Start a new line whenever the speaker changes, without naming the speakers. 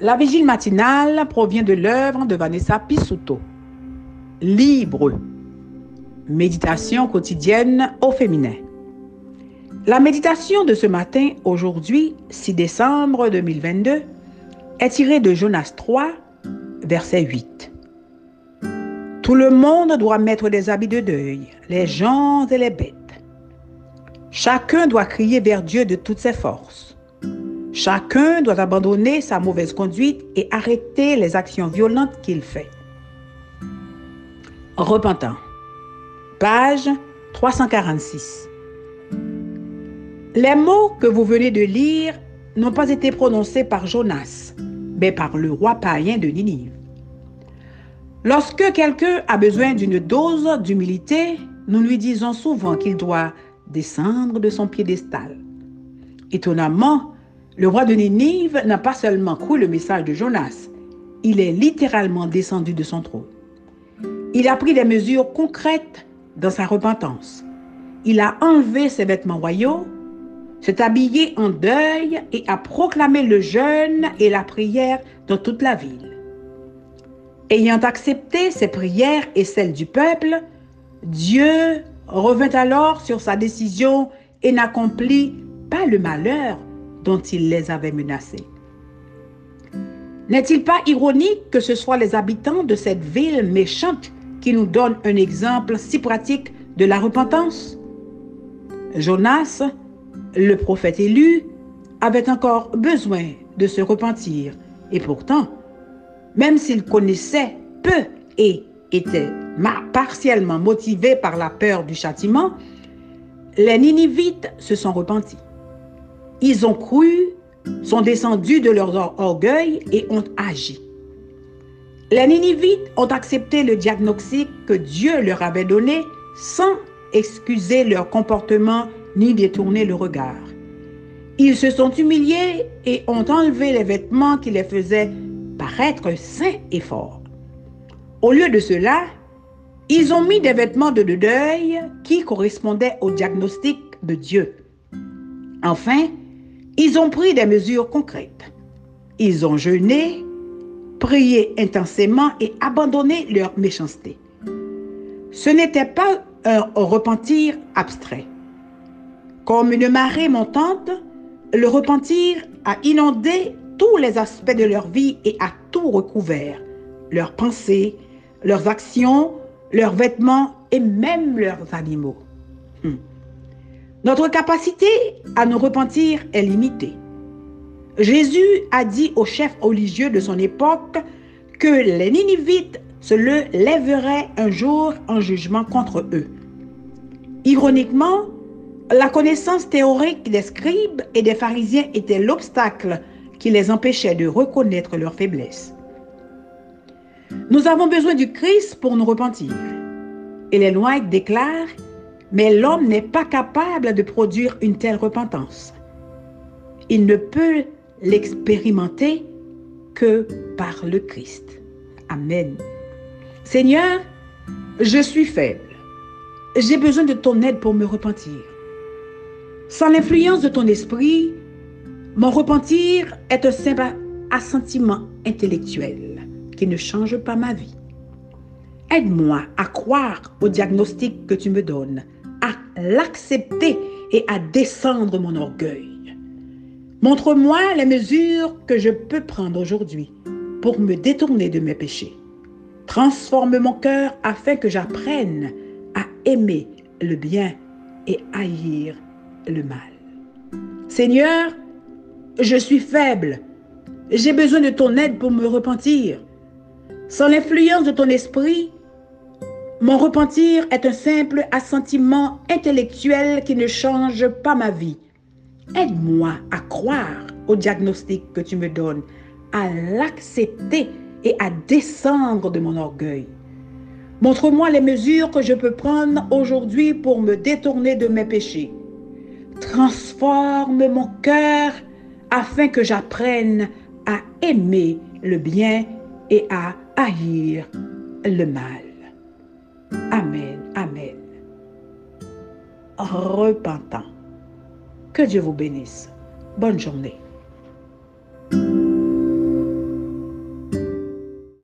La vigile matinale provient de l'œuvre de Vanessa Pisuto. Libre. Méditation quotidienne au féminin. La méditation de ce matin, aujourd'hui, 6 décembre 2022, est tirée de Jonas 3, verset 8. Tout le monde doit mettre des habits de deuil, les gens et les bêtes. Chacun doit crier vers Dieu de toutes ses forces. Chacun doit abandonner sa mauvaise conduite et arrêter les actions violentes qu'il fait. Repentant. Page 346. Les mots que vous venez de lire n'ont pas été prononcés par Jonas, mais par le roi païen de Ninive. Lorsque quelqu'un a besoin d'une dose d'humilité, nous lui disons souvent qu'il doit descendre de son piédestal. Étonnamment, le roi de Ninive n'a pas seulement cru le message de Jonas, il est littéralement descendu de son trône. Il a pris des mesures concrètes dans sa repentance. Il a enlevé ses vêtements royaux, s'est habillé en deuil et a proclamé le jeûne et la prière dans toute la ville. Ayant accepté ses prières et celles du peuple, Dieu revint alors sur sa décision et n'accomplit pas le malheur dont il les avait menacés. N'est-il pas ironique que ce soit les habitants de cette ville méchante qui nous donnent un exemple si pratique de la repentance? Jonas, le prophète élu, avait encore besoin de se repentir et pourtant, même s'il connaissait peu et était partiellement motivé par la peur du châtiment, les Ninivites se sont repentis. Ils ont cru, sont descendus de leur orgueil et ont agi. Les Ninivites ont accepté le diagnostic que Dieu leur avait donné sans excuser leur comportement ni détourner le regard. Ils se sont humiliés et ont enlevé les vêtements qui les faisaient paraître sains et forts. Au lieu de cela, ils ont mis des vêtements de deuil qui correspondaient au diagnostic de Dieu. Enfin, ils ont pris des mesures concrètes. Ils ont jeûné, prié intensément et abandonné leur méchanceté. Ce n'était pas un repentir abstrait. Comme une marée montante, le repentir a inondé tous les aspects de leur vie et a tout recouvert. Leurs pensées, leurs actions, leurs vêtements et même leurs animaux. Notre capacité à nous repentir est limitée. Jésus a dit aux chefs religieux de son époque que les Ninivites se le lèveraient un jour en jugement contre eux. Ironiquement, la connaissance théorique des scribes et des pharisiens était l'obstacle qui les empêchait de reconnaître leurs faiblesses. Nous avons besoin du Christ pour nous repentir. Et les lois déclarent mais l'homme n'est pas capable de produire une telle repentance. Il ne peut l'expérimenter que par le Christ. Amen. Seigneur, je suis faible. J'ai besoin de ton aide pour me repentir. Sans l'influence de ton esprit, mon repentir est un simple assentiment intellectuel qui ne change pas ma vie. Aide-moi à croire au diagnostic que tu me donnes l'accepter et à descendre mon orgueil. Montre-moi les mesures que je peux prendre aujourd'hui pour me détourner de mes péchés. Transforme mon cœur afin que j'apprenne à aimer le bien et haïr le mal. Seigneur, je suis faible. J'ai besoin de ton aide pour me repentir. Sans l'influence de ton esprit, mon repentir est un simple assentiment intellectuel qui ne change pas ma vie. Aide-moi à croire au diagnostic que tu me donnes, à l'accepter et à descendre de mon orgueil. Montre-moi les mesures que je peux prendre aujourd'hui pour me détourner de mes péchés. Transforme mon cœur afin que j'apprenne à aimer le bien et à haïr le mal. Amen, Amen. Repentant. Que Dieu vous bénisse. Bonne journée.